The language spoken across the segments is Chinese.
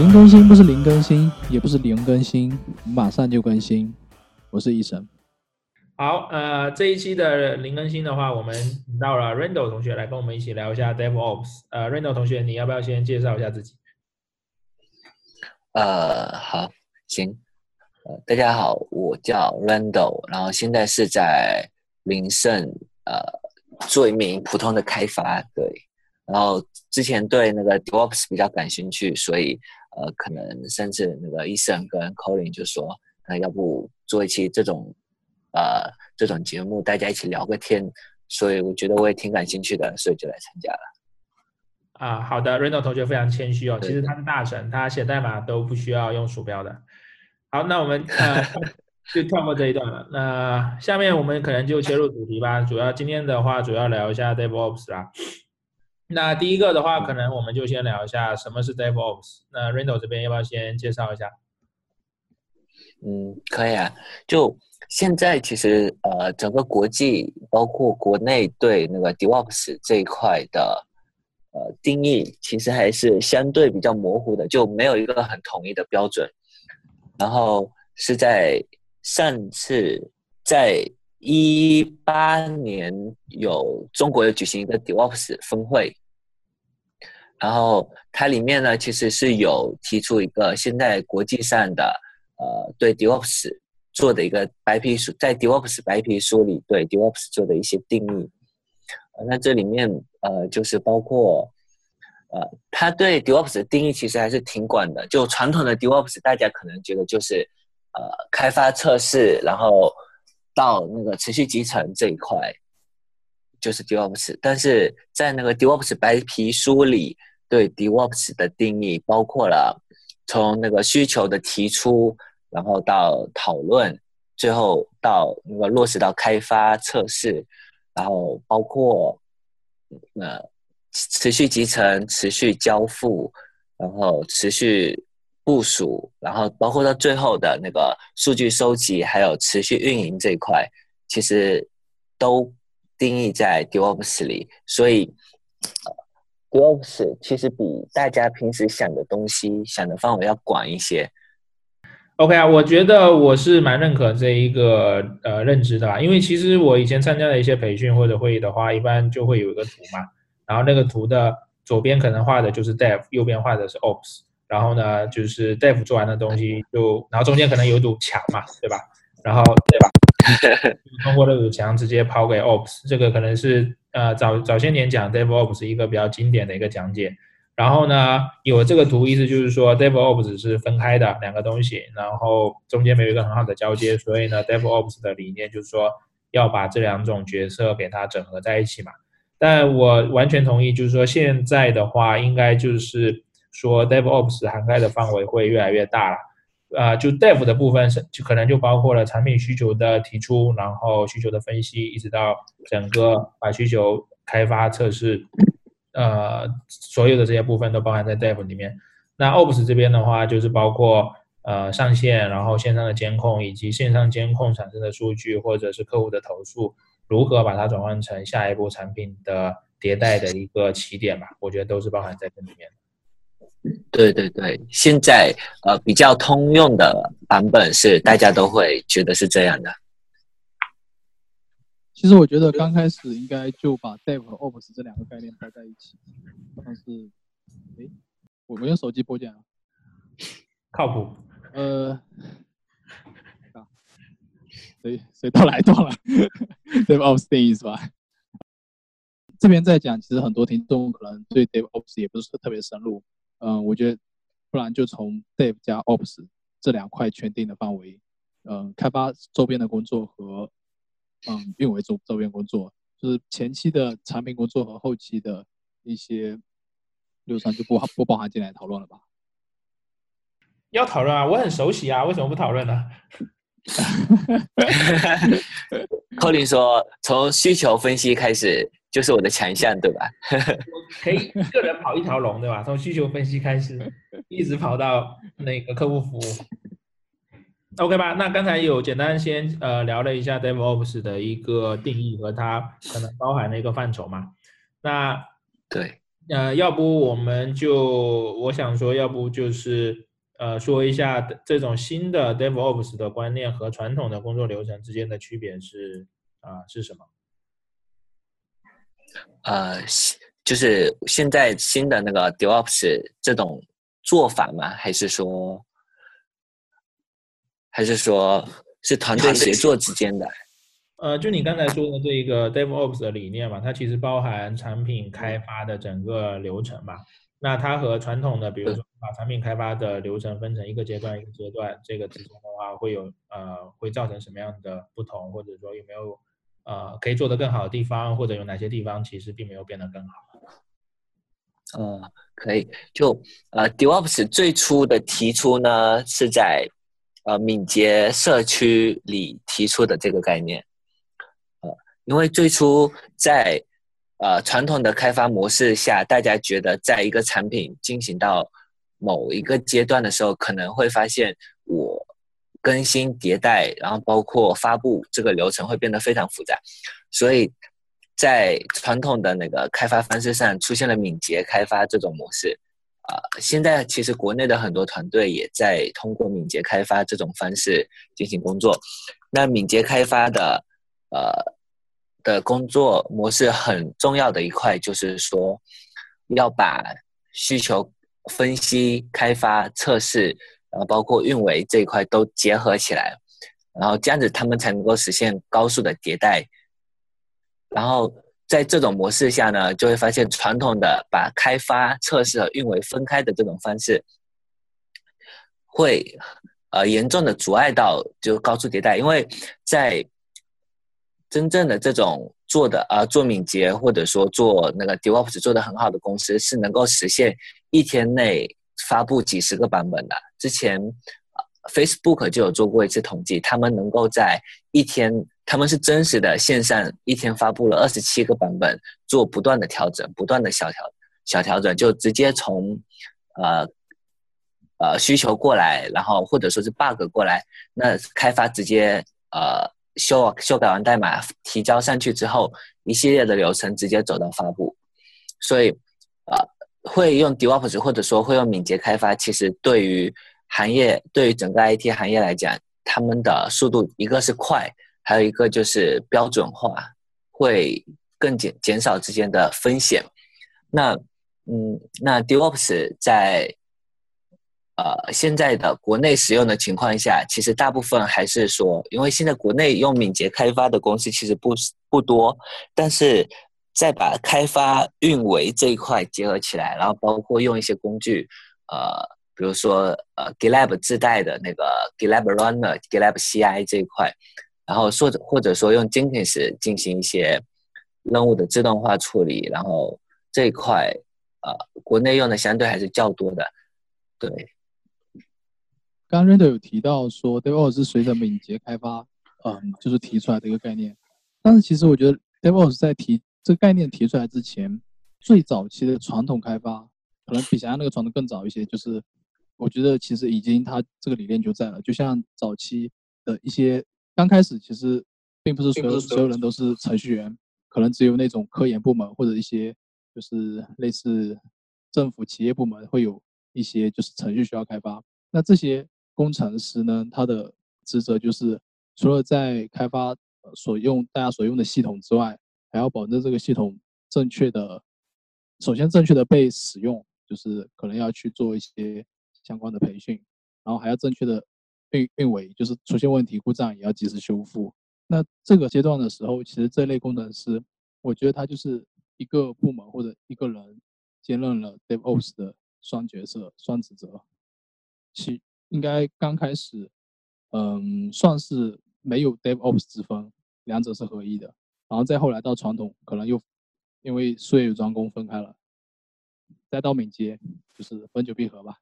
零更新不是零更新，也不是零更新，马上就更新。我是医生。好，呃，这一期的零更新的话，我们请到了 Randall 同学来跟我们一起聊一下 DevOps。呃，Randall 同学，你要不要先介绍一下自己？呃，好，行。呃，大家好，我叫 Randall，然后现在是在林盛呃做一名普通的开发，对。然后之前对那个 DevOps 比较感兴趣，所以呃，可能甚至那个医生跟 Colin 就说，那要不做一期这种呃这种节目，大家一起聊个天。所以我觉得我也挺感兴趣的，所以就来参加了。啊，好的，Randall 同学非常谦虚哦，其实他是大神，他写代码都不需要用鼠标的。好，那我们呃 就跳过这一段了。那下面我们可能就切入主题吧。主要今天的话，主要聊一下 DevOps 啦。那第一个的话，可能我们就先聊一下什么是 DevOps。那 Randall 这边要不要先介绍一下？嗯，可以啊。就现在其实呃，整个国际包括国内对那个 DevOps 这一块的呃定义，其实还是相对比较模糊的，就没有一个很统一的标准。然后是在上次在一八年有中国有举行一个 DevOps 峰会，然后它里面呢其实是有提出一个现在国际上的呃对 DevOps 做的一个白皮书，在 DevOps 白皮书里对 DevOps 做的一些定义，那这里面呃就是包括。呃，他对 DevOps 的定义其实还是挺广的。就传统的 DevOps，大家可能觉得就是呃开发测试，然后到那个持续集成这一块就是 DevOps。但是在那个 DevOps 白皮书里，对 DevOps 的定义包括了从那个需求的提出，然后到讨论，最后到那个落实到开发测试，然后包括呃。持续集成、持续交付，然后持续部署，然后包括到最后的那个数据收集，还有持续运营这一块，其实都定义在 DevOps 里。所以，DevOps 其实比大家平时想的东西、想的范围要广一些。OK 啊，我觉得我是蛮认可这一个呃认知的吧，因为其实我以前参加的一些培训或者会议的话，一般就会有一个图嘛。然后那个图的左边可能画的就是 Dev，右边画的是 Ops。然后呢，就是 Dev 做完的东西就，然后中间可能有堵墙嘛，对吧？然后对吧？通过这堵墙直接抛给 Ops。这个可能是呃早早些年讲 DevOps 一个比较经典的一个讲解。然后呢，有这个图意思就是说 DevOps 是分开的两个东西，然后中间没有一个很好的交接，所以呢，DevOps 的理念就是说要把这两种角色给它整合在一起嘛。但我完全同意，就是说现在的话，应该就是说，DevOps 涵盖的范围会越来越大了。啊，就 Dev 的部分是，就可能就包括了产品需求的提出，然后需求的分析，一直到整个把需求开发、测试，呃，所有的这些部分都包含在 Dev 里面。那 Ops 这边的话，就是包括呃上线，然后线上的监控，以及线上监控产生的数据，或者是客户的投诉。如何把它转换成下一步产品的迭代的一个起点吧？我觉得都是包含在这里面的。对对对，现在呃比较通用的版本是大家都会觉得是这样的。其实我觉得刚开始应该就把 Dev 和 Ops 这两个概念包在一起。但是，哎，我们用手机播讲，靠谱。呃。谁谁都来断了，DevOps 定义是吧？这边在讲，其实很多听众可能对 DevOps 也不是特别深入。嗯，我觉得不然就从 Dev 加 Ops 这两块圈定的范围，嗯，开发周边的工作和嗯运维周周边工作，就是前期的产品工作和后期的一些流程就不不包含进来讨论了吧？要讨论啊，我很熟悉啊，为什么不讨论呢？柯林说：“从需求分析开始就是我的强项，对吧？可以一个人跑一条龙，对吧？从需求分析开始，一直跑到那个客户服务，OK 吧？那刚才有简单先呃聊了一下 DevOps 的一个定义和它可能包含的一个范畴嘛？那对呃，要不我们就我想说，要不就是呃说一下这种新的 DevOps 的观念和传统的工作流程之间的区别是啊是什么？呃，就是现在新的那个 DevOps 这种做法吗？还是说，还是说是团队协作之间的？呃，就你刚才说的这一个 DevOps 的理念嘛，它其实包含产品开发的整个流程嘛。那它和传统的，比如说把产品开发的流程分成一个阶段一个阶段，这个之间的话会有呃会造成什么样的不同，或者说有没有呃可以做得更好的地方，或者有哪些地方其实并没有变得更好？呃，可以，就呃 DevOps 最初的提出呢是在呃敏捷社区里提出的这个概念。呃因为最初在呃传统的开发模式下，大家觉得在一个产品进行到某一个阶段的时候，可能会发现更新迭代，然后包括发布这个流程会变得非常复杂，所以在传统的那个开发方式上出现了敏捷开发这种模式。啊，现在其实国内的很多团队也在通过敏捷开发这种方式进行工作。那敏捷开发的呃。的工作模式很重要的一块就是说，要把需求分析、开发、测试，然后包括运维这一块都结合起来，然后这样子他们才能够实现高速的迭代。然后在这种模式下呢，就会发现传统的把开发、测试和运维分开的这种方式，会呃严重的阻碍到就高速迭代，因为在真正的这种做的啊，做敏捷或者说做那个 DevOps 做的很好的公司，是能够实现一天内发布几十个版本的。之前 Facebook 就有做过一次统计，他们能够在一天，他们是真实的线上一天发布了二十七个版本，做不断的调整，不断的小调小调整，就直接从呃呃需求过来，然后或者说是 bug 过来，那开发直接呃。修修改完代码提交上去之后，一系列的流程直接走到发布，所以，呃，会用 DevOps 或者说会用敏捷开发，其实对于行业，对于整个 IT 行业来讲，他们的速度一个是快，还有一个就是标准化，会更减减少之间的风险。那，嗯，那 DevOps 在。呃，现在的国内使用的情况下，其实大部分还是说，因为现在国内用敏捷开发的公司其实不不多，但是再把开发运维这一块结合起来，然后包括用一些工具，呃，比如说呃 GitLab 自带的那个 GitLab Runner、GitLab CI 这一块，然后或者或者说用 Jenkins 进行一些任务的自动化处理，然后这一块呃，国内用的相对还是较多的，对。刚刚 Render 有提到说，DevOps 是随着敏捷开发，嗯，就是提出来的一个概念。但是其实我觉得，DevOps 在提这个概念提出来之前，最早期的传统开发可能比想象那个传统更早一些。就是我觉得其实已经它这个理念就在了。就像早期的一些刚开始，其实并不是所有所有人都是程序员，可能只有那种科研部门或者一些就是类似政府企业部门会有一些就是程序需要开发。那这些工程师呢，他的职责就是除了在开发所用大家所用的系统之外，还要保证这个系统正确的，首先正确的被使用，就是可能要去做一些相关的培训，然后还要正确的运运维，就是出现问题故障也要及时修复。那这个阶段的时候，其实这类工程师，我觉得他就是一个部门或者一个人兼任了 DevOps 的双角色、双职责，其。应该刚开始，嗯，算是没有 DevOps 之分，两者是合一的。然后再后来到传统，可能又因为术业有专攻分开了，再到敏捷，就是分久必合吧。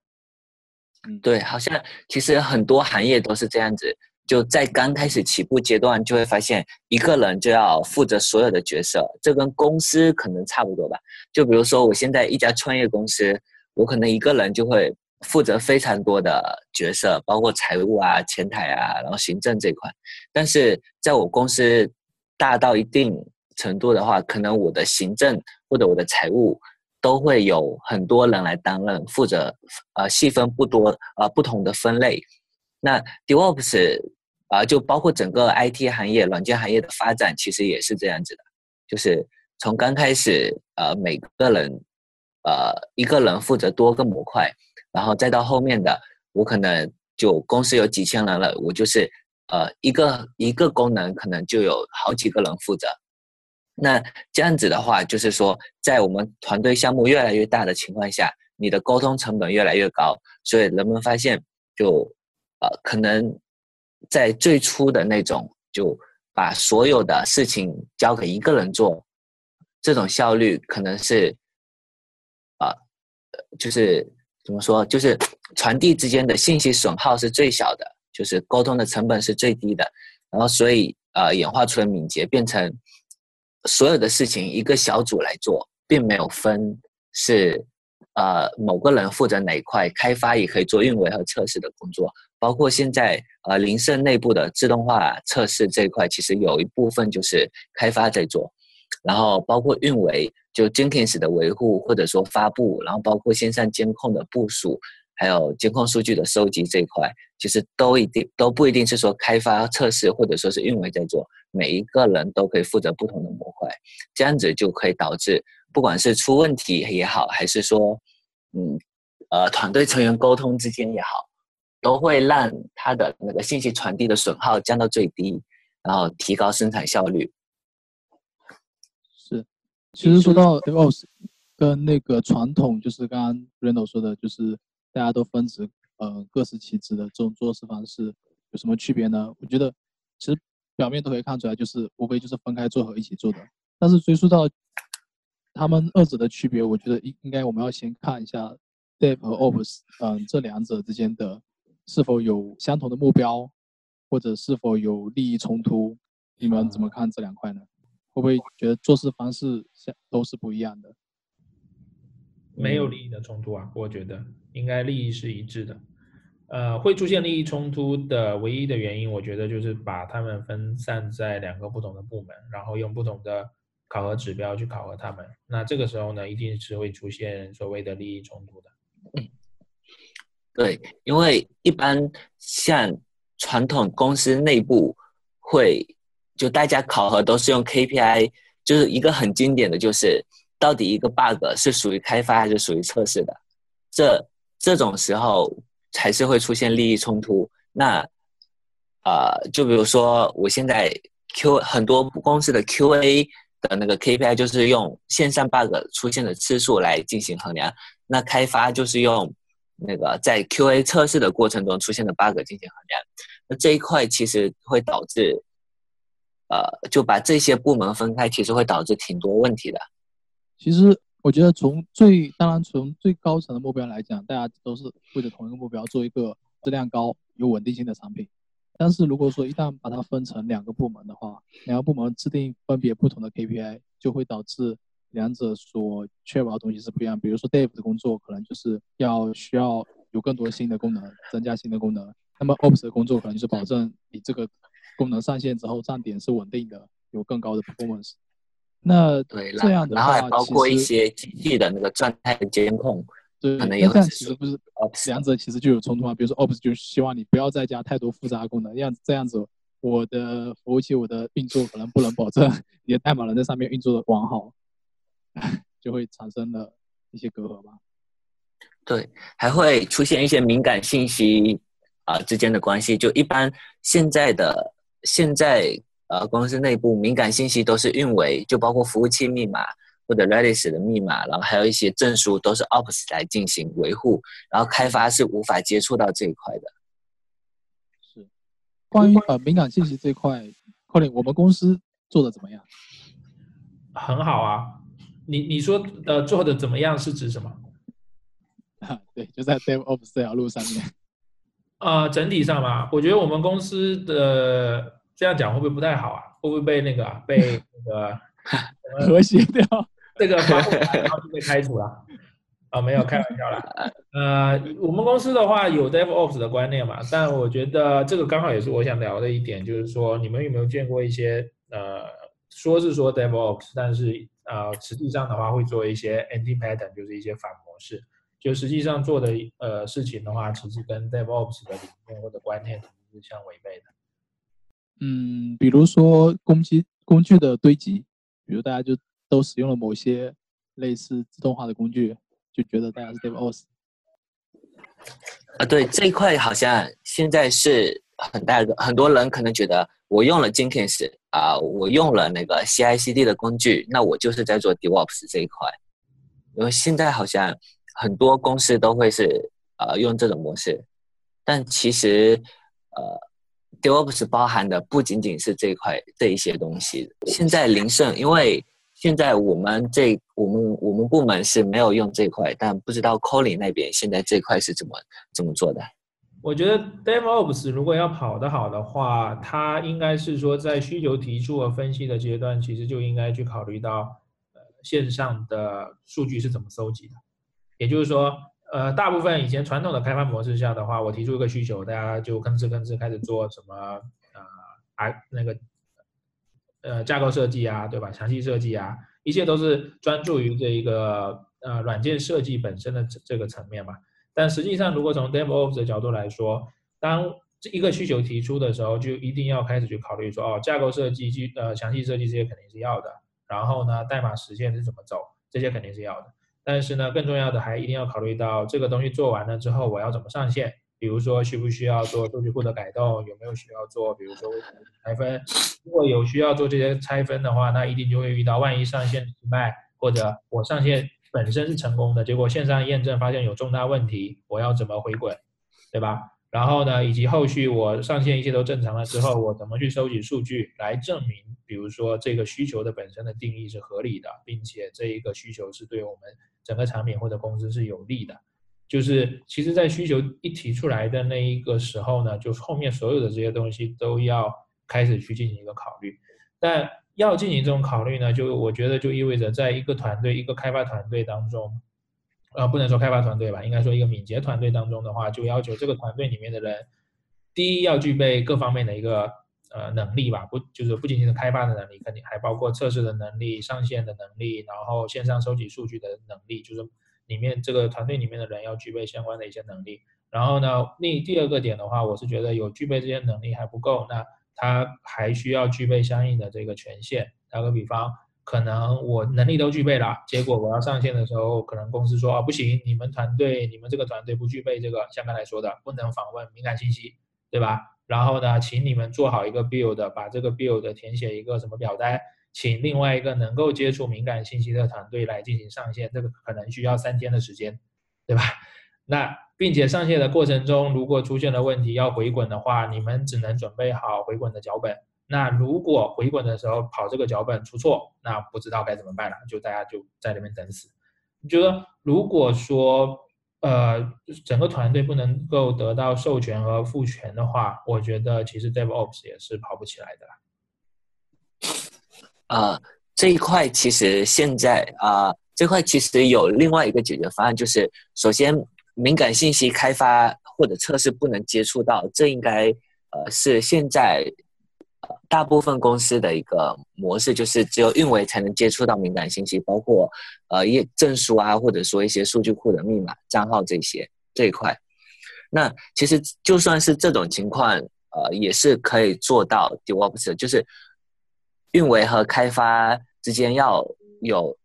嗯，对，好像其实很多行业都是这样子，就在刚开始起步阶段，就会发现一个人就要负责所有的角色，这跟公司可能差不多吧。就比如说我现在一家创业公司，我可能一个人就会。负责非常多的角色，包括财务啊、前台啊，然后行政这块。但是在我公司大到一定程度的话，可能我的行政或者我的财务都会有很多人来担任，负责呃细分不多呃不同的分类。那 DevOps 啊，就包括整个 IT 行业、软件行业的发展，其实也是这样子的，就是从刚开始呃每个人呃一个人负责多个模块，然后再到后面的我可能就公司有几千人了，我就是呃一个一个功能可能就有好几个人负责。那这样子的话，就是说，在我们团队项目越来越大的情况下，你的沟通成本越来越高，所以人们发现，就，呃，可能在最初的那种，就把所有的事情交给一个人做，这种效率可能是，啊，就是怎么说，就是传递之间的信息损耗是最小的，就是沟通的成本是最低的，然后所以呃，演化出了敏捷，变成。所有的事情一个小组来做，并没有分是呃某个人负责哪一块，开发也可以做运维和测试的工作。包括现在呃林盛内部的自动化测试这一块，其实有一部分就是开发在做。然后包括运维，就 Jenkins 的维护或者说发布，然后包括线上监控的部署。还有监控数据的收集这一块，其实都一定都不一定是说开发测试或者说是运维在做，每一个人都可以负责不同的模块，这样子就可以导致不管是出问题也好，还是说嗯呃团队成员沟通之间也好，都会让他的那个信息传递的损耗降到最低，然后提高生产效率。是，其实说到 DevOps 跟那个传统，就是刚刚 Reno 说的，就是。大家都分职，呃，各司其职的这种做事方式有什么区别呢？我觉得其实表面都可以看出来，就是无非就是分开做和一起做的。但是追溯到他们二者的区别，我觉得应应该我们要先看一下 Dev 和 Ops，嗯，这两者之间的是否有相同的目标，或者是否有利益冲突？你们怎么看这两块呢？会不会觉得做事方式像都是不一样的？没有利益的冲突啊，我觉得应该利益是一致的。呃，会出现利益冲突的唯一的原因，我觉得就是把他们分散在两个不同的部门，然后用不同的考核指标去考核他们。那这个时候呢，一定是会出现所谓的利益冲突的。嗯，对，因为一般像传统公司内部会，就大家考核都是用 KPI，就是一个很经典的就是。到底一个 bug 是属于开发还是属于测试的？这这种时候才是会出现利益冲突。那呃，就比如说我现在 Q 很多公司的 QA 的那个 KPI 就是用线上 bug 出现的次数来进行衡量，那开发就是用那个在 QA 测试的过程中出现的 bug 进行衡量。那这一块其实会导致，呃，就把这些部门分开，其实会导致挺多问题的。其实我觉得，从最当然从最高层的目标来讲，大家都是为了同一个目标，做一个质量高、有稳定性的产品。但是如果说一旦把它分成两个部门的话，两个部门制定分别不同的 KPI，就会导致两者所确保的东西是不一样。比如说 Dave 的工作可能就是要需要有更多新的功能，增加新的功能。那么 Ops 的工作可能就是保证你这个功能上线之后站点是稳定的，有更高的 performance。那对，这样的话，然后还包括一些机器的那个状态的监控，对，可能有这样其实不是两者其实就有冲突啊。比如说，Ops 就希望你不要再加太多复杂功能，这样子这样子，我的服务器我的运作可能不能保证你的代码能在上面运作的完好，就会产生了一些隔阂吧。对，还会出现一些敏感信息啊之间的关系。就一般现在的现在。呃，公司内部敏感信息都是运维，就包括服务器密码或者 Redis 的密码，然后还有一些证书都是 Ops 来进行维护，然后开发是无法接触到这一块的。是，关于呃敏感信息这块，Colin，我们公司做的怎么样？很好啊，你你说呃做的怎么样是指什么？啊，对，就在 DevOps 这条路上面。呃，整体上吧，我觉得我们公司的。这样讲会不会不太好啊？会不会被那个被那个 和谐掉？这个发布然后就被开除了？啊，没有开玩笑啦。呃，我们公司的话有 DevOps 的观念嘛，但我觉得这个刚好也是我想聊的一点，就是说你们有没有见过一些呃，说是说 DevOps，但是呃，实际上的话会做一些 anti pattern，就是一些反模式。就实际上做的呃事情的话，其实跟 DevOps 的理念或者观念是相违背的。嗯，比如说工具工具的堆积，比如大家就都使用了某些类似自动化的工具，就觉得大家是 DevOps。啊，对这一块好像现在是很大的，很多人可能觉得我用了 Jenkins 啊，我用了那个 CI/CD 的工具，那我就是在做 DevOps 这一块。因为现在好像很多公司都会是呃用这种模式，但其实呃 DevOps 包含的不仅仅是这一块这一些东西。现在林胜，因为现在我们这我们我们部门是没有用这块，但不知道 Colin 那边现在这块是怎么怎么做的。我觉得 DevOps 如果要跑得好的话，它应该是说在需求提出和分析的阶段，其实就应该去考虑到呃线上的数据是怎么搜集的。也就是说，呃，大部分以前传统的开发模式下的话，我提出一个需求，大家就吭哧吭哧开始做什么呃啊那个。呃，架构设计啊，对吧？详细设计啊，一切都是专注于这一个呃软件设计本身的这这个层面嘛。但实际上，如果从 DevOps 的角度来说，当这一个需求提出的时候，就一定要开始去考虑说，哦，架构设计、呃详细设计这些肯定是要的。然后呢，代码实现是怎么走，这些肯定是要的。但是呢，更重要的还一定要考虑到这个东西做完了之后，我要怎么上线。比如说，需不需要做数据库的改动？有没有需要做？比如说拆分，如果有需要做这些拆分的话，那一定就会遇到万一上线失败，或者我上线本身是成功的，结果线上验证发现有重大问题，我要怎么回滚，对吧？然后呢，以及后续我上线一切都正常了之后，我怎么去收集数据来证明，比如说这个需求的本身的定义是合理的，并且这一个需求是对我们整个产品或者公司是有利的。就是其实，在需求一提出来的那一个时候呢，就后面所有的这些东西都要开始去进行一个考虑。但要进行这种考虑呢，就我觉得就意味着，在一个团队、一个开发团队当中，呃，不能说开发团队吧，应该说一个敏捷团队当中的话，就要求这个团队里面的人，第一要具备各方面的一个呃能力吧，不就是不仅仅是开发的能力，肯定还包括测试的能力、上线的能力，然后线上收集数据的能力，就是。里面这个团队里面的人要具备相关的一些能力，然后呢，另第二个点的话，我是觉得有具备这些能力还不够，那他还需要具备相应的这个权限。打个比方，可能我能力都具备了，结果我要上线的时候，可能公司说啊不行，你们团队你们这个团队不具备这个，像刚才说的，不能访问敏感信息，对吧？然后呢，请你们做好一个 build，把这个 build 填写一个什么表单。请另外一个能够接触敏感信息的团队来进行上线，这个可能需要三天的时间，对吧？那并且上线的过程中，如果出现了问题要回滚的话，你们只能准备好回滚的脚本。那如果回滚的时候跑这个脚本出错，那不知道该怎么办了，就大家就在那边等死。你觉得，如果说呃整个团队不能够得到授权和赋权的话，我觉得其实 DevOps 也是跑不起来的。啊，这一块其实现在啊，这块其实有另外一个解决方案，就是首先敏感信息开发或者测试不能接触到，这应该呃是现在大部分公司的一个模式，就是只有运维才能接触到敏感信息，包括呃一证书啊，或者说一些数据库的密码、账号这些这一块。那其实就算是这种情况，呃，也是可以做到 DevOps，就是。运维和开发之间要有，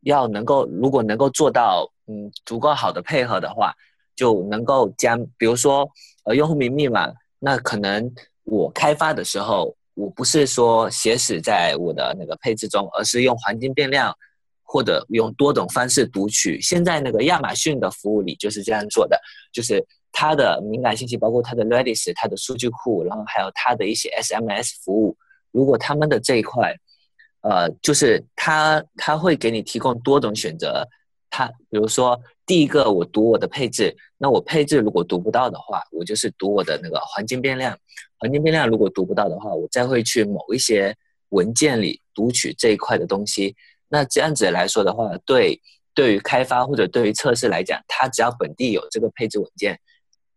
要能够，如果能够做到，嗯，足够好的配合的话，就能够将，比如说，呃，用户名密码，那可能我开发的时候，我不是说写死在我的那个配置中，而是用环境变量，或者用多种方式读取。现在那个亚马逊的服务里就是这样做的，就是它的敏感信息，包括它的 Redis、它的数据库，然后还有它的一些 SMS 服务。如果他们的这一块，呃，就是他他会给你提供多种选择，他比如说第一个我读我的配置，那我配置如果读不到的话，我就是读我的那个环境变量，环境变量如果读不到的话，我再会去某一些文件里读取这一块的东西。那这样子来说的话，对对于开发或者对于测试来讲，他只要本地有这个配置文件，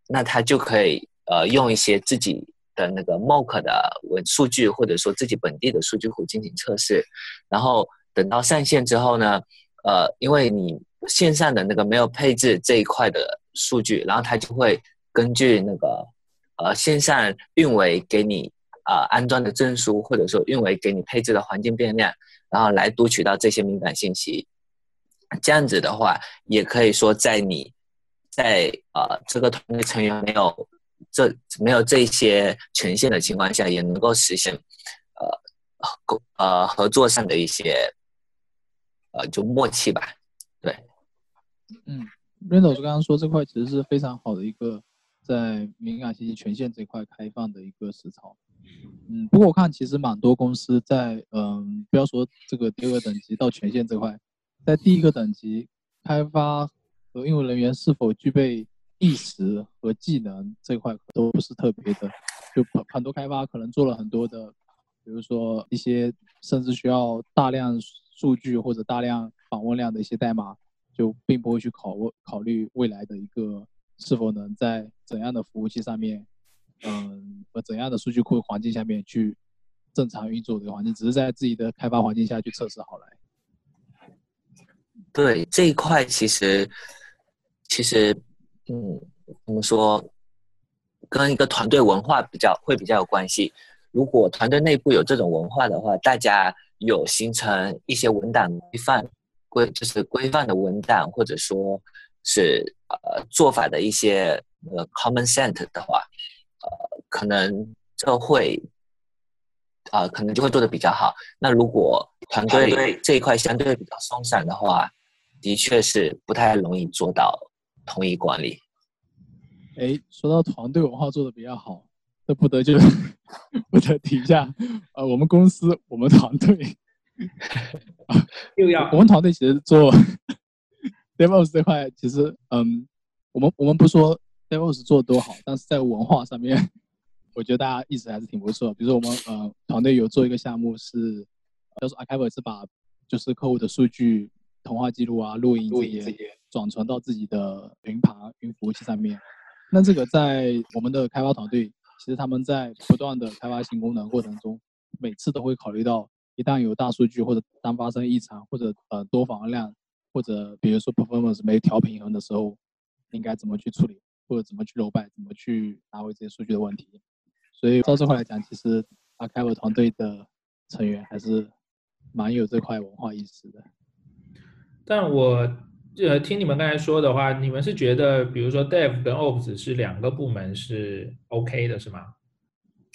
那他就可以呃用一些自己。的那个 mock 的文数据，或者说自己本地的数据库进行测试，然后等到上线之后呢，呃，因为你线上的那个没有配置这一块的数据，然后它就会根据那个呃线上运维给你啊安装的证书，或者说运维给你配置的环境变量，然后来读取到这些敏感信息。这样子的话，也可以说在你在呃这个团队成员没有这没有这些权限的情况下，也能够实现呃合呃合作上的一些呃就默契吧。对，嗯，Randall 刚刚说这块其实是非常好的一个在敏感信息权限这块开放的一个实操。嗯，不过我看其实蛮多公司在嗯不要说这个第二个等级到权限这块。在第一个等级，开发和运维人员是否具备意识和技能这块都不是特别的，就很很多开发可能做了很多的，比如说一些甚至需要大量数据或者大量访问量的一些代码，就并不会去考考虑未来的一个是否能在怎样的服务器上面，嗯和怎样的数据库环境下面去正常运作这个环境，只是在自己的开发环境下去测试好来。对这一块，其实其实，嗯，怎么说，跟一个团队文化比较会比较有关系。如果团队内部有这种文化的话，大家有形成一些文档规范规，就是规范的文档，或者说是呃做法的一些呃 common sense 的话，呃，可能这会啊，可能就会做的比较好。那如果团队这一块相对比较松散的话，的确是不太容易做到统一管理。哎，说到团队文化做的比较好，这不得就不得提一下。呃，我们公司我们团队又要我们团队其实做 DevOps 这块，其实嗯，我们我们不说 DevOps 做多好，但是在文化上面，我觉得大家意识还是挺不错。比如说我们呃团队有做一个项目是，叫做 Archive，是把就是客户的数据。通话记录啊，录音这些转传到自己的云盘、云服务器上面。那这个在我们的开发团队，其实他们在不断的开发新功能过程中，每次都会考虑到，一旦有大数据或者当发生异常或者呃多访问量，或者比如说 performance 没调平衡的时候，应该怎么去处理，或者怎么去揉拜，怎么去拿回这些数据的问题。所以到这块来讲，其实阿开 e 团队的成员还是蛮有这块文化意识的。但我呃听你们刚才说的话，你们是觉得，比如说 Dev 跟 Ops 是两个部门是 OK 的，是吗？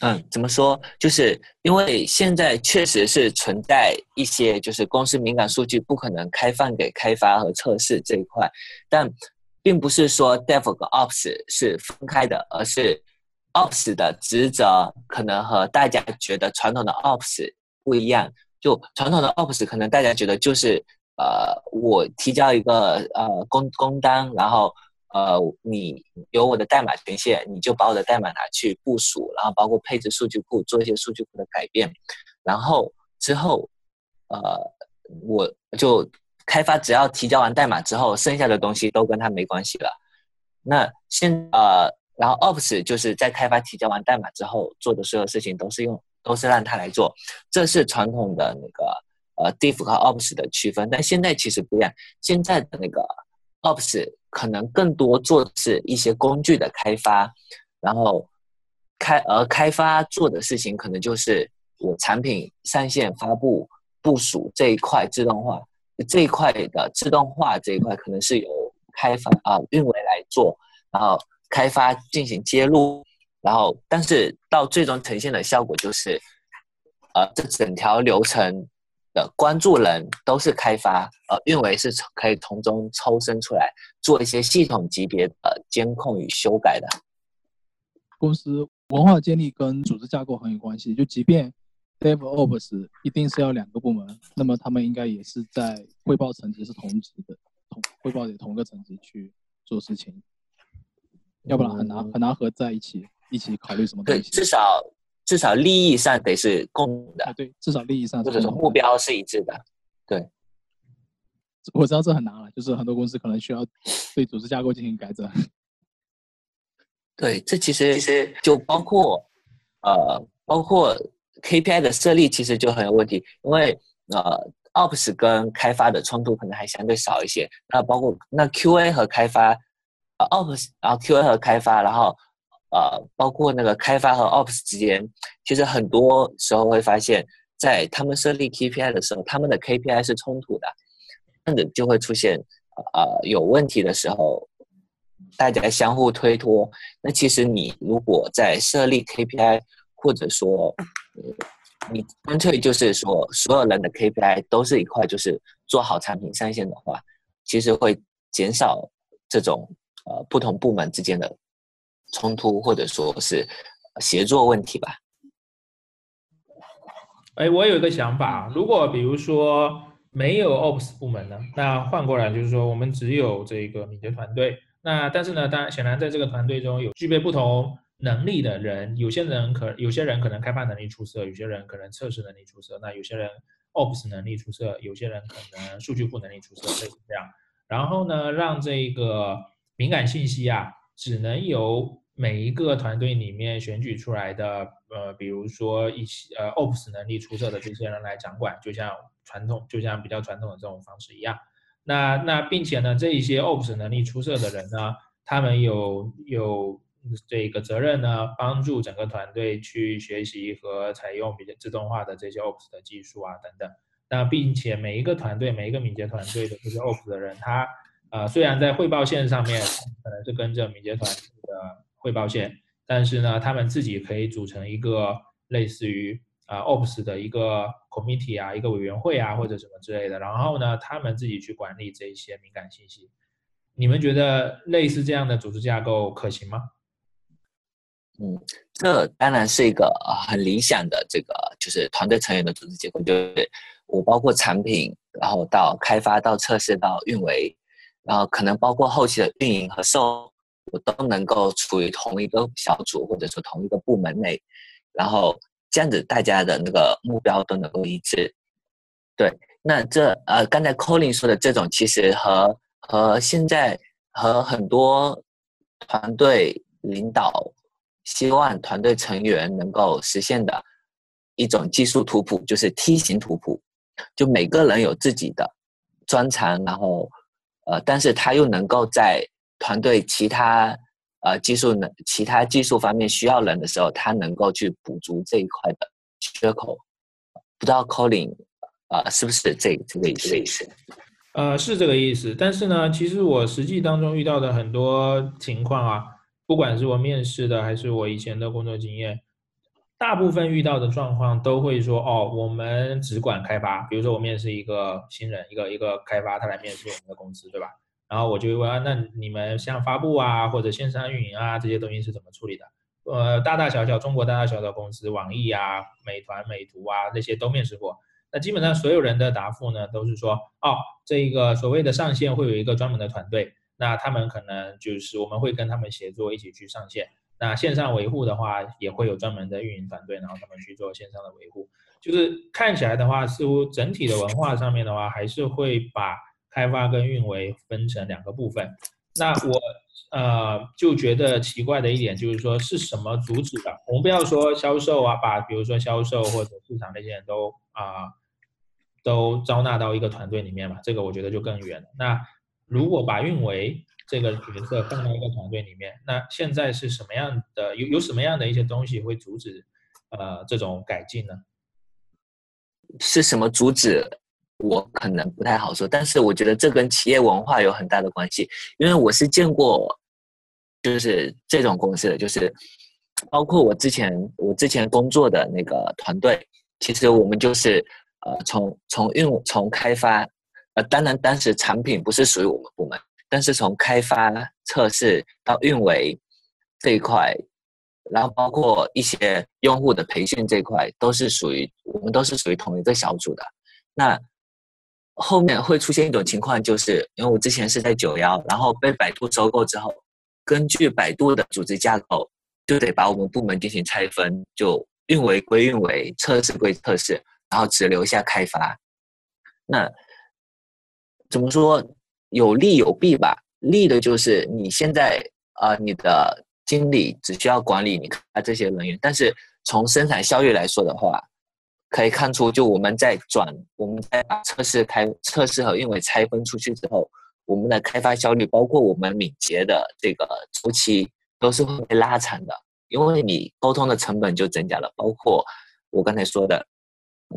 嗯，怎么说？就是因为现在确实是存在一些，就是公司敏感数据不可能开放给开发和测试这一块，但并不是说 Dev 和 Ops 是分开的，而是 Ops 的职责可能和大家觉得传统的 Ops 不一样。就传统的 Ops 可能大家觉得就是。呃，我提交一个呃工工单，然后呃你有我的代码权限，你就把我的代码拿去部署，然后包括配置数据库，做一些数据库的改变，然后之后呃我就开发，只要提交完代码之后，剩下的东西都跟他没关系了。那现呃然后 Ops 就是在开发提交完代码之后做的所有事情都是用都是让他来做，这是传统的那个。呃，Dev 和 Ops 的区分，但现在其实不一样。现在的那个 Ops 可能更多做的是一些工具的开发，然后开而开发做的事情可能就是我产品上线、发布、部署这一块自动化这一块的自动化这一块可能是由开发啊运维来做，然后开发进行接入，然后但是到最终呈现的效果就是，呃，这整条流程。的关注人都是开发，呃，运维是可以从中抽身出来做一些系统级别的监控与修改的。公司文化建立跟组织架构很有关系，就即便 DevOps 一定是要两个部门，那么他们应该也是在汇报层级是同级的，同汇报的同个层级去做事情，要不然很难很难合在一起一起考虑什么东西。对，至少。至少利益上得是共的，对，至少利益上或者说目标是一致的，对。我知道这很难了，就是很多公司可能需要对组织架构进行改整。对，这其实其实就包括呃，包括 KPI 的设立，其实就很有问题，因为呃 Ops 跟开发的冲突可能还相对少一些。那包括那 QA 和开发，呃，Ops，然后 QA 和开发，然后呃，包括那个开发和 Ops 之间，其实很多时候会发现，在他们设立 KPI 的时候，他们的 KPI 是冲突的，那的就会出现呃有问题的时候，大家相互推脱。那其实你如果在设立 KPI，或者说，你干脆就是说，所有人的 KPI 都是一块，就是做好产品上线的话，其实会减少这种呃不同部门之间的冲突，或者说是协作问题吧。哎，我有一个想法，如果比如说没有 Ops 部门呢，那换过来就是说，我们只有这个敏捷团队，那但是呢，当然显然在这个团队中有具备不同。能力的人，有些人可有些人可能开发能力出色，有些人可能测试能力出色，那有些人 Ops 能力出色，有些人可能数据库能力出色，类似这样。然后呢，让这个敏感信息啊，只能由每一个团队里面选举出来的，呃，比如说一些呃 Ops 能力出色的这些人来掌管，就像传统，就像比较传统的这种方式一样。那那并且呢，这一些 Ops 能力出色的人呢，他们有有。这个责任呢，帮助整个团队去学习和采用比较自动化的这些 Ops 的技术啊等等。那并且每一个团队，每一个敏捷团队的这些 Ops 的人，他呃虽然在汇报线上面可能是跟着敏捷团队的汇报线，但是呢，他们自己可以组成一个类似于啊 Ops 的一个 committee 啊，一个委员会啊或者什么之类的。然后呢，他们自己去管理这些敏感信息。你们觉得类似这样的组织架构可行吗？嗯，这当然是一个很理想的这个就是团队成员的组织结构，就是我包括产品，然后到开发到测试到运维，然后可能包括后期的运营和售，我都能够处于同一个小组或者说同一个部门内，然后这样子大家的那个目标都能够一致。对，那这呃刚才 Colin 说的这种，其实和和现在和很多团队领导。希望团队成员能够实现的一种技术图谱，就是梯形图谱，就每个人有自己的专长，然后呃，但是他又能够在团队其他呃技术能其他技术方面需要人的时候，他能够去补足这一块的缺口。不知道 Colin 啊，是不是这这个意思？呃，是这个意思。但是呢，其实我实际当中遇到的很多情况啊。不管是我面试的，还是我以前的工作经验，大部分遇到的状况都会说：哦，我们只管开发。比如说我面试一个新人，一个一个开发，他来面试我们的公司，对吧？然后我就问：啊，那你们像发布啊，或者线上运营啊这些东西是怎么处理的？呃，大大小小中国大大小小公司，网易啊、美团、美图啊那些都面试过。那基本上所有人的答复呢，都是说：哦，这一个所谓的上线会有一个专门的团队。那他们可能就是我们会跟他们协作一起去上线。那线上维护的话，也会有专门的运营团队，然后他们去做线上的维护。就是看起来的话，似乎整体的文化上面的话，还是会把开发跟运维分成两个部分。那我呃就觉得奇怪的一点就是说，是什么阻止的？我们不要说销售啊，把比如说销售或者市场那些人都啊都招纳到一个团队里面嘛，这个我觉得就更远。那如果把运维这个角色放到一个团队里面，那现在是什么样的？有有什么样的一些东西会阻止呃这种改进呢？是什么阻止？我可能不太好说，但是我觉得这跟企业文化有很大的关系。因为我是见过，就是这种公司的，就是包括我之前我之前工作的那个团队，其实我们就是呃从从运从开发。呃，当然，当时产品不是属于我们部门，但是从开发、测试到运维这一块，然后包括一些用户的培训这一块，都是属于我们都是属于同一个小组的。那后面会出现一种情况，就是因为我之前是在九幺，然后被百度收购之后，根据百度的组织架构，就得把我们部门进行拆分，就运维归运维，测试归测试，然后只留下开发。那怎么说有利有弊吧？利的就是你现在啊，你的经理只需要管理你看这些人员，但是从生产效率来说的话，可以看出，就我们在转，我们在把测试开测试和运维拆分出去之后，我们的开发效率，包括我们敏捷的这个周期，都是会被拉长的，因为你沟通的成本就增加了，包括我刚才说的，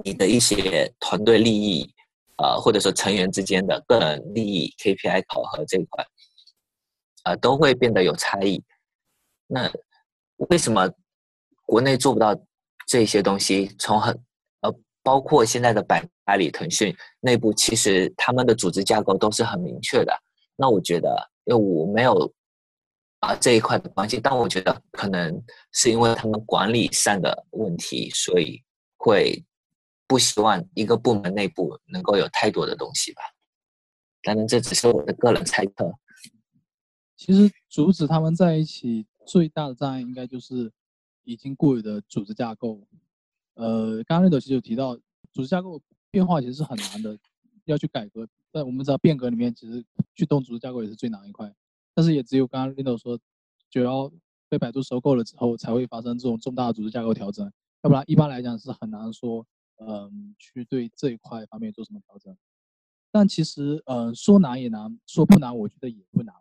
你的一些团队利益，呃，或者说成员之间的个人利益 KPI 考核这一块，啊，都会变得有差异。那为什么国内做不到这些东西？从很包括现在的百阿里、腾讯内部，其实他们的组织架构都是很明确的。那我觉得，因为我没有啊这一块的关系，但我觉得可能是因为他们管理上的问题，所以会不希望一个部门内部能够有太多的东西吧。当然，这只是我的个人猜测。其实阻止他们在一起最大的障碍，应该就是已经固有的组织架构。呃，刚刚瑞德其实有提到，组织架构变化其实是很难的，要去改革。但我们知道变革里面，其实去动组织架构也是最难一块。但是也只有刚刚瑞德说，九幺被百度收购了之后，才会发生这种重大的组织架构调整。要不然一般来讲是很难说，嗯，去对这一块方面做什么调整。但其实，嗯，说难也难，说不难，我觉得也不难，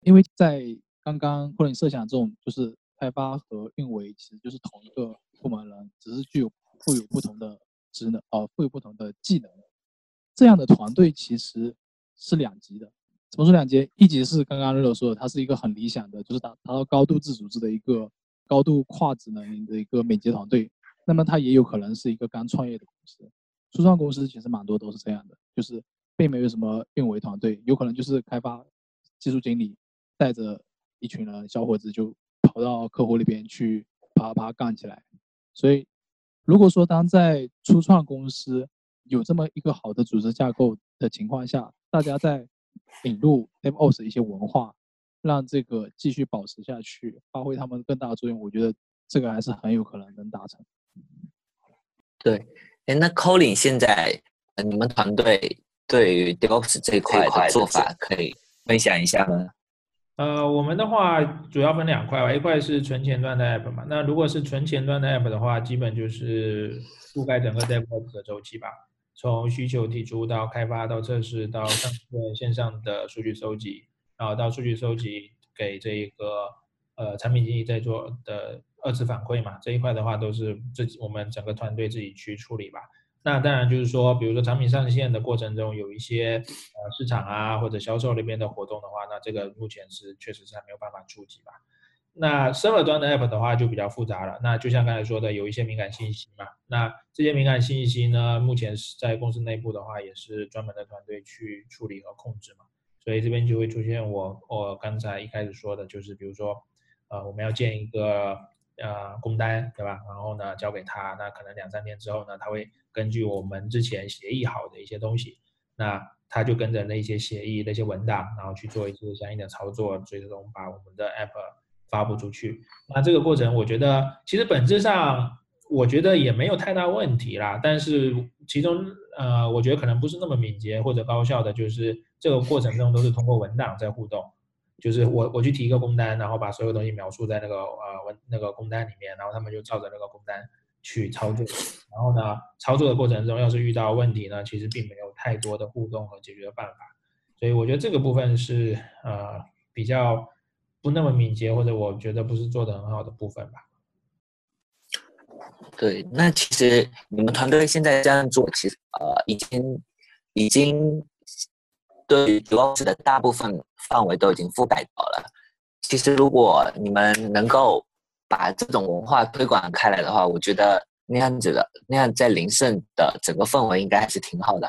因为在刚刚或者你设想这种，就是开发和运维其实就是同一个。部门人只是具有富有不同的职能，呃，富有不同的技能，这样的团队其实是两级的。怎么说两级？一级是刚刚瑞乐说的，它是一个很理想的，就是达达到高度自组织的一个高度跨职能的一个敏捷团队。那么它也有可能是一个刚创业的公司，初创公司其实蛮多都是这样的，就是并没有什么运维团队，有可能就是开发技术经理带着一群人小伙子就跑到客户那边去啪啪干起来。所以，如果说当在初创公司有这么一个好的组织架构的情况下，大家在引入 DevOps 一些文化，让这个继续保持下去，发挥他们更大的作用，我觉得这个还是很有可能能达成。对，哎，那 Colin 现在你们团队对于 DevOps 这一块的做法，可以分享一下吗？呃，我们的话主要分两块吧，一块是纯前端的 app 嘛。那如果是纯前端的 app 的话，基本就是覆盖整个 DevOps 的周期吧，从需求提出到开发到测试到上线线上的数据收集，然后到数据收集给这一个呃产品经理在做的二次反馈嘛，这一块的话都是自己我们整个团队自己去处理吧。那当然就是说，比如说产品上线的过程中有一些呃市场啊或者销售那边的活动的话，那这个目前是确实是还没有办法触及吧。那 server 端的 app 的话就比较复杂了。那就像刚才说的，有一些敏感信息嘛。那这些敏感信息呢，目前是在公司内部的话也是专门的团队去处理和控制嘛。所以这边就会出现我我刚才一开始说的，就是比如说呃我们要建一个呃工单对吧？然后呢交给他，那可能两三天之后呢他会。根据我们之前协议好的一些东西，那他就跟着那些协议、那些文档，然后去做一些相应的操作，最终把我们的 app 发布出去。那这个过程，我觉得其实本质上，我觉得也没有太大问题啦。但是其中，呃，我觉得可能不是那么敏捷或者高效的，就是这个过程中都是通过文档在互动，就是我我去提一个工单，然后把所有东西描述在那个呃文那个工单里面，然后他们就照着那个工单。去操作，然后呢，操作的过程中要是遇到问题呢，其实并没有太多的互动和解决的办法，所以我觉得这个部分是呃比较不那么敏捷，或者我觉得不是做的很好的部分吧。对，那其实你们团队现在这样做，其实呃已经已经对 DevOps 的大部分范围都已经覆盖到了。其实如果你们能够把这种文化推广开来的话，我觉得那样子的那样在林盛的整个氛围应该还是挺好的，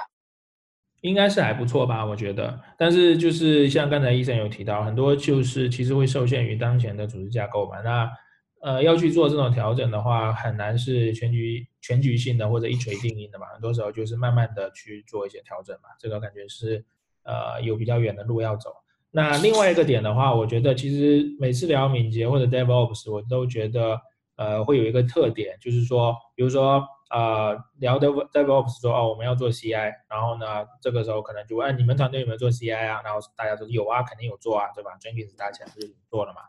应该是还不错吧？我觉得，但是就是像刚才医生有提到，很多就是其实会受限于当前的组织架构嘛。那呃要去做这种调整的话，很难是全局全局性的或者一锤定音的嘛。很多时候就是慢慢的去做一些调整嘛。这个感觉是呃有比较远的路要走。那另外一个点的话，我觉得其实每次聊敏捷或者 DevOps，我都觉得呃会有一个特点，就是说，比如说呃聊 Dev DevOps 说哦我们要做 CI，然后呢这个时候可能就问你们团队有没有做 CI 啊？然后大家说有啊，肯定有做啊，对吧？Jenkins 大家不是做了嘛？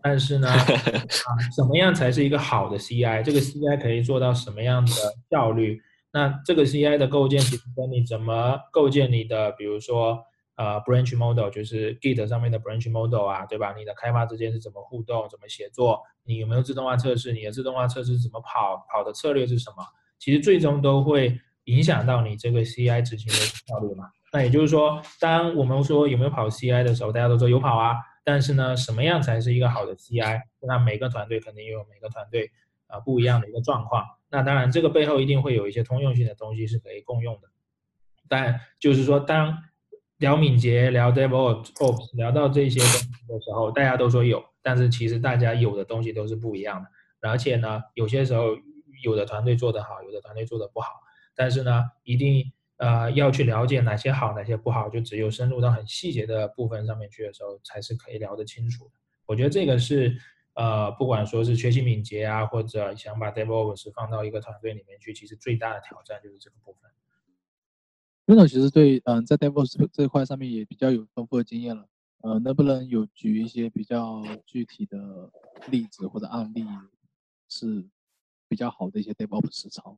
但是呢，啊，什么样才是一个好的 CI？这个 CI 可以做到什么样的效率？那这个 CI 的构建，其实跟你怎么构建你的，比如说呃 branch model，就是 Git 上面的 branch model 啊，对吧？你的开发之间是怎么互动、怎么协作？你有没有自动化测试？你的自动化测试怎么跑？跑的策略是什么？其实最终都会影响到你这个 CI 执行的效率嘛。那也就是说，当我们说有没有跑 CI 的时候，大家都说有跑啊。但是呢，什么样才是一个好的 CI？那每个团队肯定有每个团队啊不一样的一个状况。那当然，这个背后一定会有一些通用性的东西是可以共用的。但就是说，当聊敏捷、聊 DevOps、聊到这些东西的时候，大家都说有，但是其实大家有的东西都是不一样的。而且呢，有些时候有的团队做得好，有的团队做得不好。但是呢，一定。呃，要去了解哪些好，哪些不好，就只有深入到很细节的部分上面去的时候，才是可以聊得清楚的。我觉得这个是，呃，不管说是学习敏捷啊，或者想把 DevOps 放到一个团队里面去，其实最大的挑战就是这个部分。Bruno 其实对，嗯，在 DevOps 这一块上面也比较有丰富的经验了。呃，能不能有举一些比较具体的例子或者案例，是比较好的一些 DevOps 操？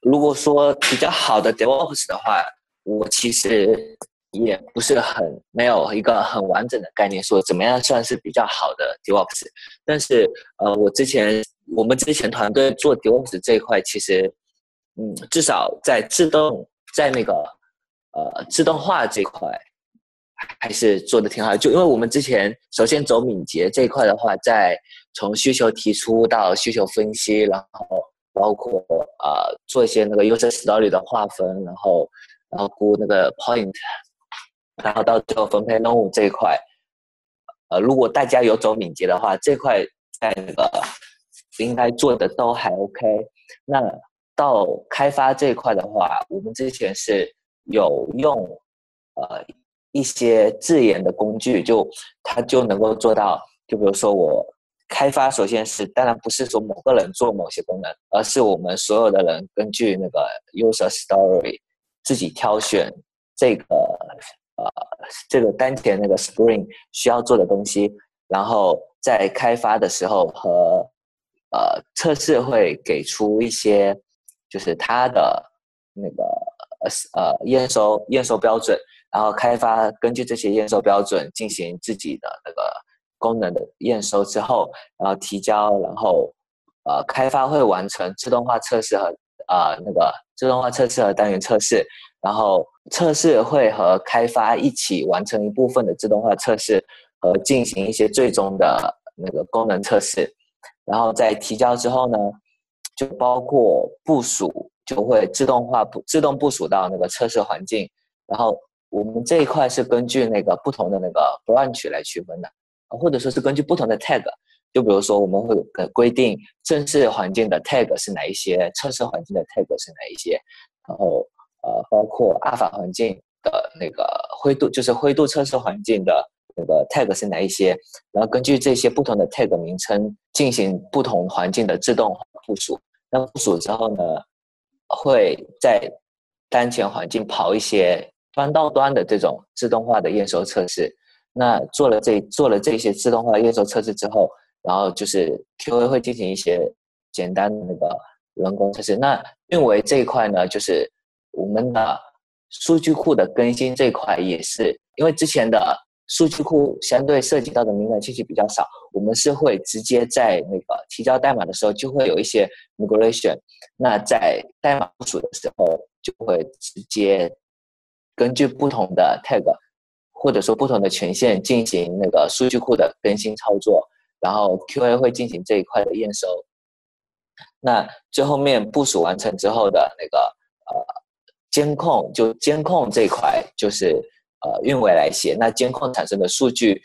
如果说比较好的 DevOps 的话，我其实也不是很没有一个很完整的概念，说怎么样算是比较好的 DevOps。但是，呃，我之前我们之前团队做 DevOps 这一块，其实，嗯，至少在自动在那个呃自动化这块，还是做的挺好。就因为我们之前首先走敏捷这一块。的话，在从需求提出到需求分析，然后。包括呃，做一些那个 user story 的划分，然后，然后估那个 point，然后到最后分配任务这一块，呃，如果大家有走敏捷的话，这块在那个应该做的都还 OK。那到开发这一块的话，我们之前是有用呃一些自研的工具，就它就能够做到，就比如说我。开发首先是，当然不是说某个人做某些功能，而是我们所有的人根据那个 user story 自己挑选这个呃这个当前那个 Spring 需要做的东西，然后在开发的时候和呃测试会给出一些就是它的那个呃验收验收标准，然后开发根据这些验收标准进行自己的那个。功能的验收之后，然后提交，然后呃开发会完成自动化测试和呃那个自动化测试和单元测试，然后测试会和开发一起完成一部分的自动化测试和进行一些最终的那个功能测试，然后在提交之后呢，就包括部署就会自动化部自动部署到那个测试环境，然后我们这一块是根据那个不同的那个 branch 来区分的。或者说是根据不同的 tag，就比如说我们会规定正式环境的 tag 是哪一些，测试环境的 tag 是哪一些，然后呃包括阿尔法环境的那个灰度，就是灰度测试环境的那个 tag 是哪一些，然后根据这些不同的 tag 名称进行不同环境的自动部署。那部署之后呢，会在当前环境跑一些端到端的这种自动化的验收测试。那做了这做了这些自动化验收测试之后，然后就是 QA 会进行一些简单的那个人工测试。那运维这一块呢，就是我们的数据库的更新这一块也是，因为之前的数据库相对涉及到的敏感信息比较少，我们是会直接在那个提交代码的时候就会有一些 migration。那在代码部署的时候，就会直接根据不同的 tag。或者说不同的权限进行那个数据库的更新操作，然后 QA 会进行这一块的验收。那最后面部署完成之后的那个呃监控，就监控这块就是呃运维来写。那监控产生的数据，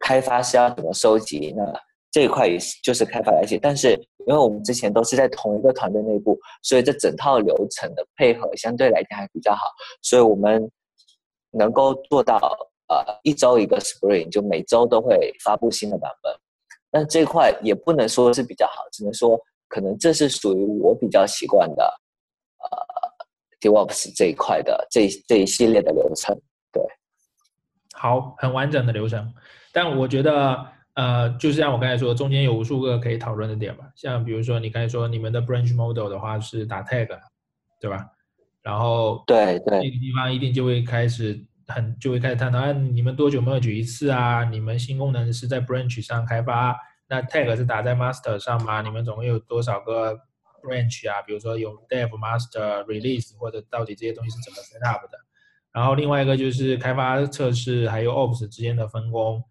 开发是要怎么收集？那这一块也是就是开发来写。但是因为我们之前都是在同一个团队内部，所以这整套流程的配合相对来讲还比较好，所以我们能够做到。呃，一周一个 Spring，就每周都会发布新的版本。那这块也不能说是比较好，只能说可能这是属于我比较习惯的，呃，DevOps 这一块的这这一系列的流程。对，好，很完整的流程。但我觉得，呃，就是像我刚才说，中间有无数个可以讨论的点吧。像比如说你刚才说你们的 branch model 的话是打 tag，对吧？然后对对，这个地方一定就会开始很就会开始探讨，啊，你们多久 merge 一次啊？你们新功能是在 branch 上开发，那 tag 是打在 master 上吗？你们总共有多少个 branch 啊？比如说有 dev master release 或者到底这些东西是怎么 set up 的？然后另外一个就是开发测试还有 ops 之间的分工，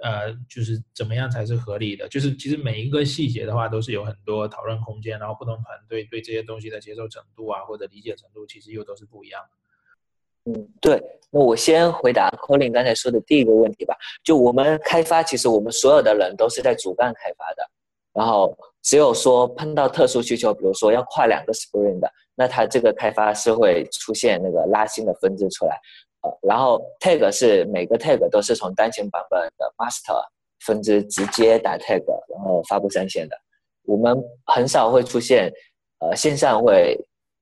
呃，就是怎么样才是合理的？就是其实每一个细节的话都是有很多讨论空间，然后不同团队对这些东西的接受程度啊或者理解程度其实又都是不一样的。嗯，对。那我先回答 Colin 刚才说的第一个问题吧。就我们开发，其实我们所有的人都是在主干开发的，然后只有说碰到特殊需求，比如说要跨两个 sprint 的。那它这个开发是会出现那个拉新的分支出来，呃，然后 tag 是每个 tag 都是从当前版本的 master 分支直接打 tag，然后发布上线的。我们很少会出现，呃，线上会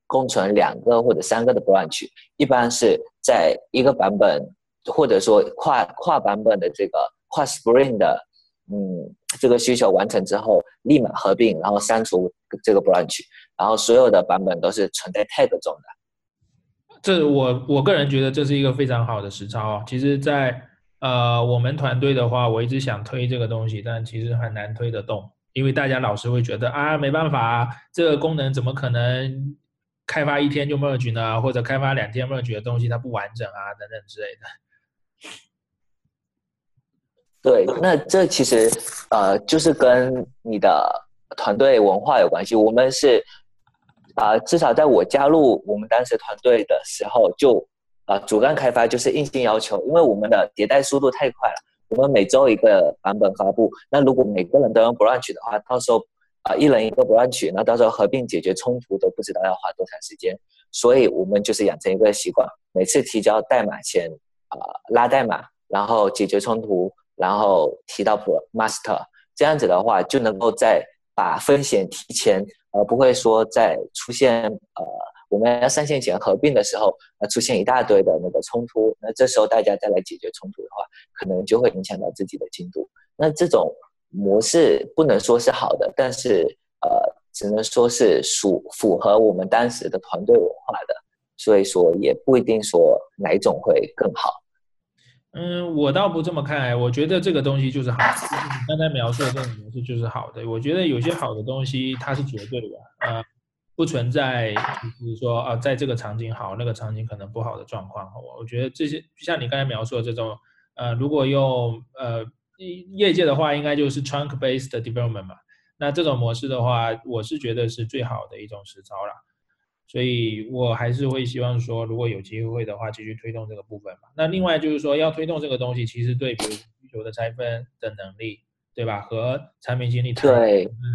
共存两个或者三个的 branch，一般是在一个版本或者说跨跨版本的这个跨 spring 的，嗯，这个需求完成之后，立马合并，然后删除这个 branch。然后所有的版本都是存在 tag 中的，这我我个人觉得这是一个非常好的实操啊。其实，在呃我们团队的话，我一直想推这个东西，但其实很难推得动，因为大家老是会觉得啊，没办法，这个功能怎么可能开发一天就 merge 呢？或者开发两天 merge 的东西它不完整啊，等等之类的。对，那这其实呃就是跟你的团队文化有关系。我们是。啊，至少在我加入我们当时团队的时候，就啊主干开发就是硬性要求，因为我们的迭代速度太快了，我们每周一个版本发布。那如果每个人都用 branch 的话，到时候啊一人一个 branch，那到时候合并解决冲突都不知道要花多长时间。所以我们就是养成一个习惯，每次提交代码前啊拉代码，然后解决冲突，然后提到 master，这样子的话就能够在把风险提前。而不会说在出现呃我们要上线前合并的时候，呃出现一大堆的那个冲突，那这时候大家再来解决冲突的话，可能就会影响到自己的进度。那这种模式不能说是好的，但是呃只能说是属符合我们当时的团队文化的，所以说也不一定说哪种会更好。嗯，我倒不这么看，我觉得这个东西就是好。你刚才描述的这种模式就是好的。我觉得有些好的东西它是绝对的，呃，不存在就是说啊，在这个场景好，那个场景可能不好的状况。我我觉得这些像你刚才描述的这种，呃，如果用呃业界的话，应该就是 trunk based development 嘛。那这种模式的话，我是觉得是最好的一种实操了。所以我还是会希望说，如果有机会的话，继续推动这个部分嘛。那另外就是说，要推动这个东西，其实对比如需求的拆分的能力，对吧？和产品经理谈的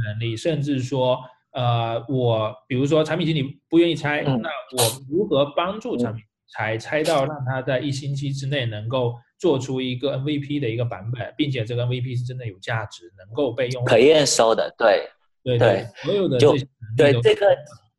能力，甚至说，呃，我比如说产品经理不愿意拆，那我如何帮助产品拆，拆到让他在一星期之内能够做出一个 MVP 的一个版本，并且这个 MVP 是真的有价值，能够被用可验收的，对对对，所有的这些对这个。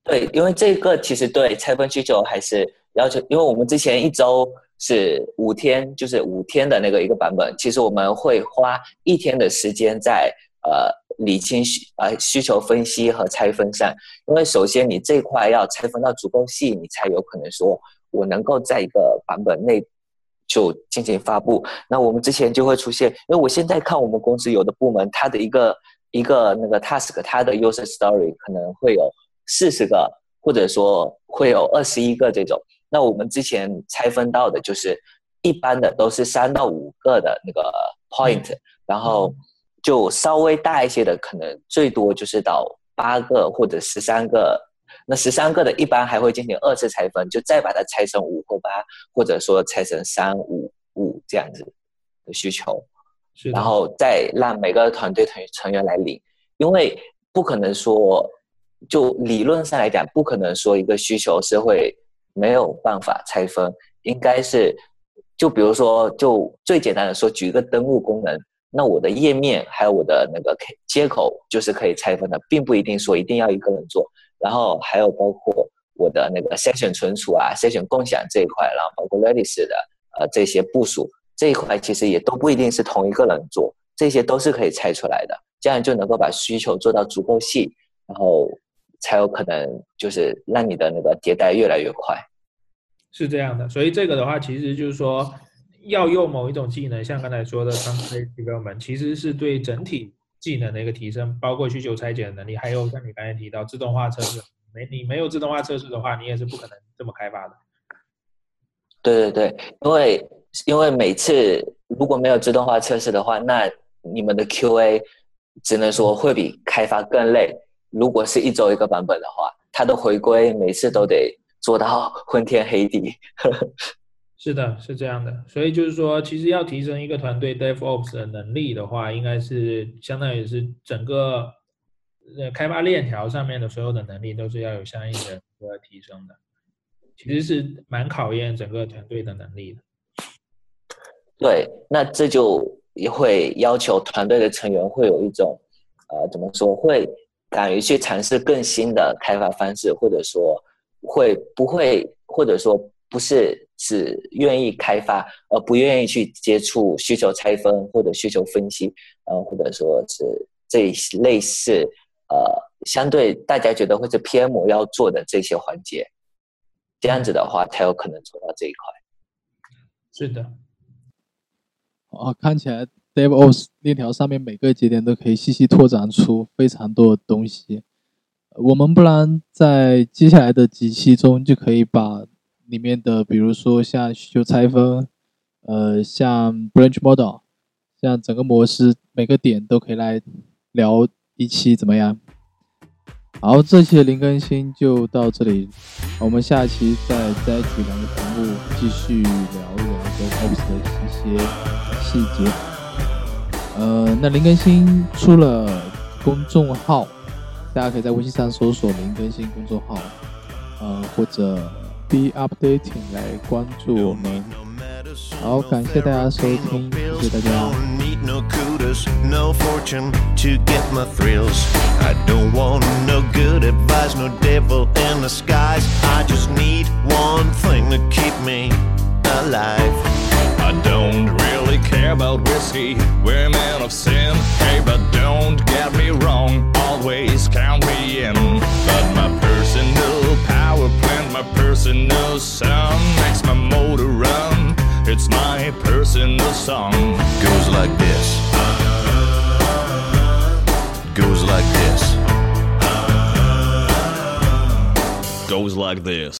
对，因为这个其实对拆分需求还是要求，因为我们之前一周是五天，就是五天的那个一个版本，其实我们会花一天的时间在呃理清需呃需求分析和拆分上，因为首先你这块要拆分到足够细，你才有可能说我能够在一个版本内就进行发布。那我们之前就会出现，因为我现在看我们公司有的部门，它的一个一个那个 task，它的 user story 可能会有。四十个，或者说会有二十一个这种。那我们之前拆分到的就是一般的都是三到五个的那个 point，然后就稍微大一些的，可能最多就是到八个或者十三个。那十三个的一般还会进行二次拆分，就再把它拆成五或八，或者说拆成三五五这样子的需求，然后再让每个团队成成员来领，因为不可能说。就理论上来讲，不可能说一个需求是会没有办法拆分，应该是，就比如说，就最简单的说，举一个登录功能，那我的页面还有我的那个接口就是可以拆分的，并不一定说一定要一个人做。然后还有包括我的那个筛选存储啊、筛选共享这一块，然后包括 Redis 的呃这些部署这一块，其实也都不一定是同一个人做。这些都是可以拆出来的，这样就能够把需求做到足够细，然后才有可能就是让你的那个迭代越来越快。是这样的，所以这个的话，其实就是说要用某一种技能，像刚才说的 template development，其实是对整体技能的一个提升，包括需求拆解的能力，还有像你刚才提到自动化测试，没你没有自动化测试的话，你也是不可能这么开发的。对对对，因为因为每次如果没有自动化测试的话，那你们的 QA 只能说会比开发更累。如果是一周一个版本的话，它的回归每次都得。做到昏天黑地，是的，是这样的。所以就是说，其实要提升一个团队 DevOps 的能力的话，应该是相当于是整个呃开发链条上面的所有的能力都是要有相应的一个提升的。其实是蛮考验整个团队的能力的。对，那这就也会要求团队的成员会有一种呃怎么说，会敢于去尝试更新的开发方式，或者说。会不会，或者说不是只愿意开发，而不愿意去接触需求拆分或者需求分析，嗯，或者说是这类似呃，相对大家觉得会是 PM 要做的这些环节，这样子的话才有可能做到这一块。是的。哦，看起来 DevOps 链条上面每个节点都可以细细拓展出非常多的东西。我们不然在接下来的几期中就可以把里面的，比如说像需求拆分，呃，像 branch model，像整个模式每个点都可以来聊一期，怎么样？好，这期的零更新就到这里，我们下期再摘取两个题目，继续聊一聊跟 Ops 的一些细节。呃，那林更新出了公众号。大家可以在微信上搜索“林更新”公众号，呃，或者 “be updating” 来关注我们。好，感谢大家收听，谢谢大家。I really care about whiskey, we're men of sin. Hey, but don't get me wrong, always count me in. But my personal power plant, my personal sun makes my motor run. It's my personal song. Goes like this. Goes like this. Goes like this.